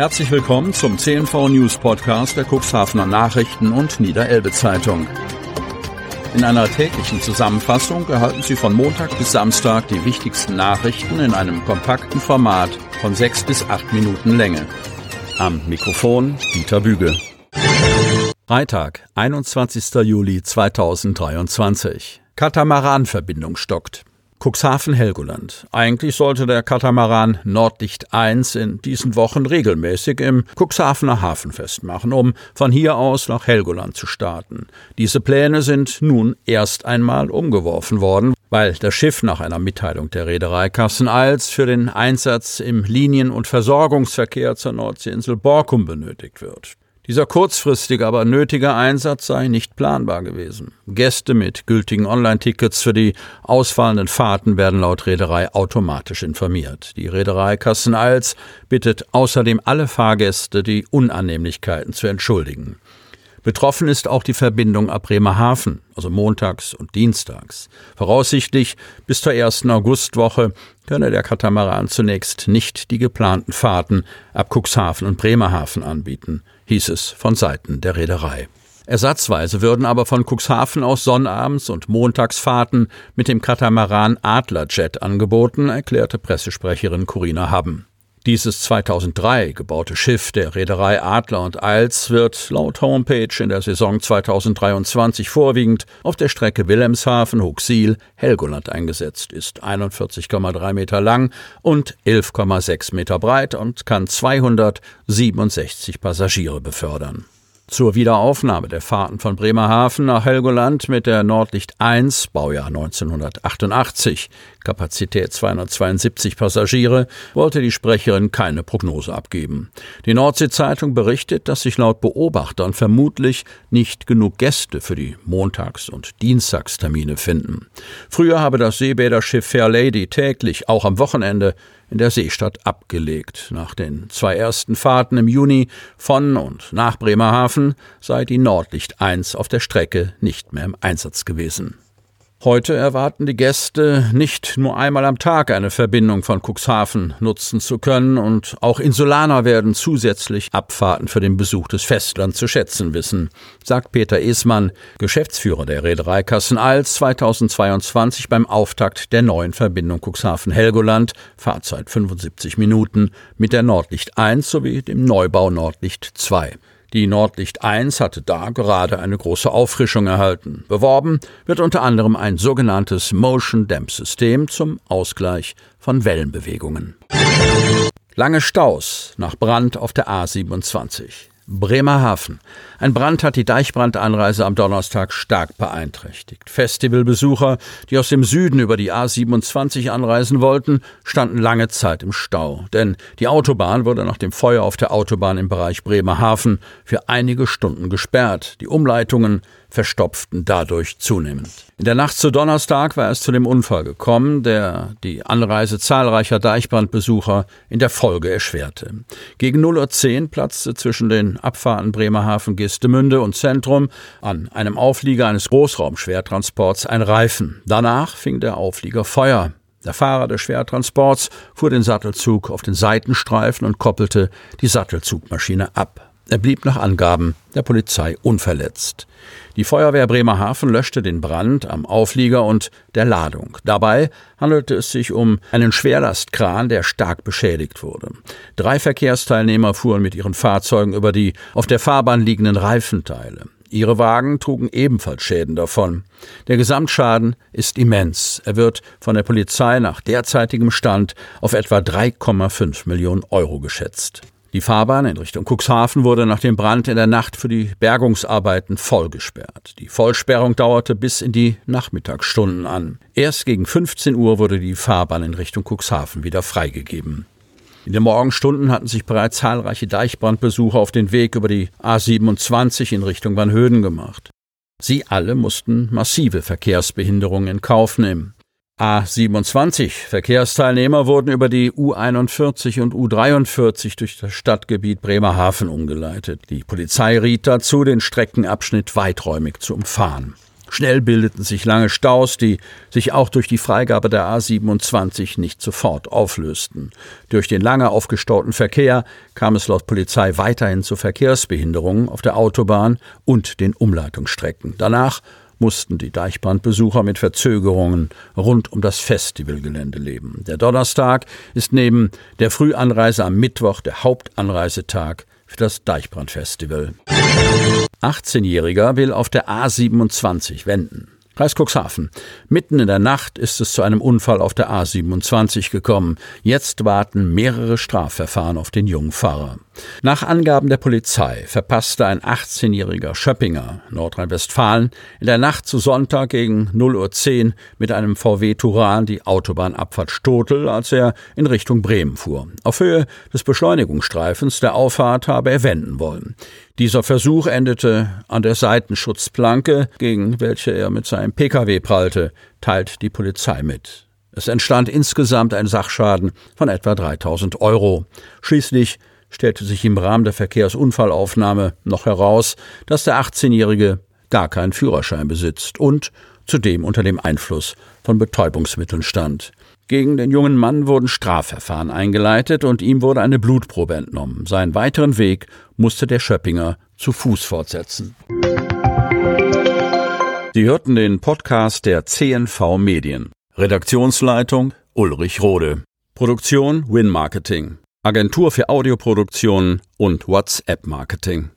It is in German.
Herzlich willkommen zum CNV News Podcast der Cuxhavener Nachrichten und Niederelbe Zeitung. In einer täglichen Zusammenfassung erhalten Sie von Montag bis Samstag die wichtigsten Nachrichten in einem kompakten Format von sechs bis acht Minuten Länge. Am Mikrofon Dieter Büge. Freitag, 21. Juli 2023. Katamaranverbindung stockt. Cuxhaven-Helgoland. Eigentlich sollte der Katamaran Nordlicht 1 in diesen Wochen regelmäßig im Cuxhavener Hafen festmachen, um von hier aus nach Helgoland zu starten. Diese Pläne sind nun erst einmal umgeworfen worden, weil das Schiff nach einer Mitteilung der Reederei Kassen-Als für den Einsatz im Linien- und Versorgungsverkehr zur Nordseeinsel Borkum benötigt wird. Dieser kurzfristige, aber nötige Einsatz sei nicht planbar gewesen. Gäste mit gültigen Online-Tickets für die ausfallenden Fahrten werden laut Reederei automatisch informiert. Die Reederei Kassen-Als bittet außerdem alle Fahrgäste, die Unannehmlichkeiten zu entschuldigen. Betroffen ist auch die Verbindung ab Bremerhaven, also montags und dienstags. Voraussichtlich bis zur ersten Augustwoche könne der Katamaran zunächst nicht die geplanten Fahrten ab Cuxhaven und Bremerhaven anbieten, hieß es von Seiten der Reederei. Ersatzweise würden aber von Cuxhaven aus Sonnabends und Montagsfahrten mit dem Katamaran Adlerjet angeboten, erklärte Pressesprecherin Corinna Haben. Dieses 2003 gebaute Schiff der Reederei Adler und Eils wird laut Homepage in der Saison 2023 vorwiegend auf der Strecke Wilhelmshaven, Huxil, Helgoland eingesetzt, ist 41,3 Meter lang und 11,6 Meter breit und kann 267 Passagiere befördern. Zur Wiederaufnahme der Fahrten von Bremerhaven nach Helgoland mit der Nordlicht 1, Baujahr 1988, Kapazität 272 Passagiere, wollte die Sprecherin keine Prognose abgeben. Die Nordsee-Zeitung berichtet, dass sich laut Beobachtern vermutlich nicht genug Gäste für die Montags- und Dienstagstermine finden. Früher habe das Seebäderschiff Fair Lady täglich, auch am Wochenende, in der Seestadt abgelegt. Nach den zwei ersten Fahrten im Juni von und nach Bremerhaven sei die Nordlicht 1 auf der Strecke nicht mehr im Einsatz gewesen. Heute erwarten die Gäste nicht nur einmal am Tag eine Verbindung von Cuxhaven nutzen zu können und auch Insulaner werden zusätzlich Abfahrten für den Besuch des Festlands zu schätzen wissen, sagt Peter Esmann, Geschäftsführer der Reederei Kassen-Als 2022 beim Auftakt der neuen Verbindung Cuxhaven-Helgoland, Fahrzeit 75 Minuten, mit der Nordlicht 1 sowie dem Neubau Nordlicht 2. Die Nordlicht 1 hatte da gerade eine große Auffrischung erhalten. Beworben wird unter anderem ein sogenanntes Motion Damp System zum Ausgleich von Wellenbewegungen. Lange Staus nach Brand auf der A27. Bremerhaven. Ein Brand hat die Deichbrandanreise am Donnerstag stark beeinträchtigt. Festivalbesucher, die aus dem Süden über die A27 anreisen wollten, standen lange Zeit im Stau. Denn die Autobahn wurde nach dem Feuer auf der Autobahn im Bereich Bremerhaven für einige Stunden gesperrt. Die Umleitungen verstopften dadurch zunehmend. In der Nacht zu Donnerstag war es zu dem Unfall gekommen, der die Anreise zahlreicher Deichbrandbesucher in der Folge erschwerte. Gegen 0.10 Uhr platzte zwischen den Abfahrten Bremerhaven, Gestemünde und Zentrum an einem Auflieger eines Großraumschwertransports ein Reifen. Danach fing der Auflieger Feuer. Der Fahrer des Schwertransports fuhr den Sattelzug auf den Seitenstreifen und koppelte die Sattelzugmaschine ab. Er blieb nach Angaben der Polizei unverletzt. Die Feuerwehr Bremerhaven löschte den Brand am Auflieger und der Ladung. Dabei handelte es sich um einen Schwerlastkran, der stark beschädigt wurde. Drei Verkehrsteilnehmer fuhren mit ihren Fahrzeugen über die auf der Fahrbahn liegenden Reifenteile. Ihre Wagen trugen ebenfalls Schäden davon. Der Gesamtschaden ist immens. Er wird von der Polizei nach derzeitigem Stand auf etwa 3,5 Millionen Euro geschätzt. Die Fahrbahn in Richtung Cuxhaven wurde nach dem Brand in der Nacht für die Bergungsarbeiten vollgesperrt. Die Vollsperrung dauerte bis in die Nachmittagsstunden an. Erst gegen 15 Uhr wurde die Fahrbahn in Richtung Cuxhaven wieder freigegeben. In den Morgenstunden hatten sich bereits zahlreiche Deichbrandbesucher auf den Weg über die A27 in Richtung Van Höden gemacht. Sie alle mussten massive Verkehrsbehinderungen in Kauf nehmen. A27 Verkehrsteilnehmer wurden über die U41 und U43 durch das Stadtgebiet Bremerhaven umgeleitet. Die Polizei riet dazu, den Streckenabschnitt weiträumig zu umfahren. Schnell bildeten sich lange Staus, die sich auch durch die Freigabe der A27 nicht sofort auflösten. Durch den lange aufgestauten Verkehr kam es laut Polizei weiterhin zu Verkehrsbehinderungen auf der Autobahn und den Umleitungsstrecken. Danach mussten die Deichbrandbesucher mit Verzögerungen rund um das Festivalgelände leben. Der Donnerstag ist neben der Frühanreise am Mittwoch der Hauptanreisetag für das Deichbrandfestival. 18-Jähriger will auf der A27 wenden. Kreis Cuxhaven. Mitten in der Nacht ist es zu einem Unfall auf der A27 gekommen. Jetzt warten mehrere Strafverfahren auf den jungen Fahrer. Nach Angaben der Polizei verpasste ein 18-jähriger Schöppinger, Nordrhein-Westfalen, in der Nacht zu Sonntag gegen 0.10 Uhr mit einem VW Turan die Autobahnabfahrt Stotel, als er in Richtung Bremen fuhr. Auf Höhe des Beschleunigungsstreifens der Auffahrt habe er wenden wollen. Dieser Versuch endete an der Seitenschutzplanke, gegen welche er mit seinem Pkw prallte, teilt die Polizei mit. Es entstand insgesamt ein Sachschaden von etwa 3000 Euro. Schließlich stellte sich im Rahmen der Verkehrsunfallaufnahme noch heraus, dass der 18-Jährige gar keinen Führerschein besitzt und zudem unter dem Einfluss von Betäubungsmitteln stand. Gegen den jungen Mann wurden Strafverfahren eingeleitet und ihm wurde eine Blutprobe entnommen. Seinen weiteren Weg musste der Schöppinger zu Fuß fortsetzen. Sie hörten den Podcast der CNV Medien. Redaktionsleitung Ulrich Rode. Produktion Win Marketing. Agentur für Audioproduktion und WhatsApp Marketing.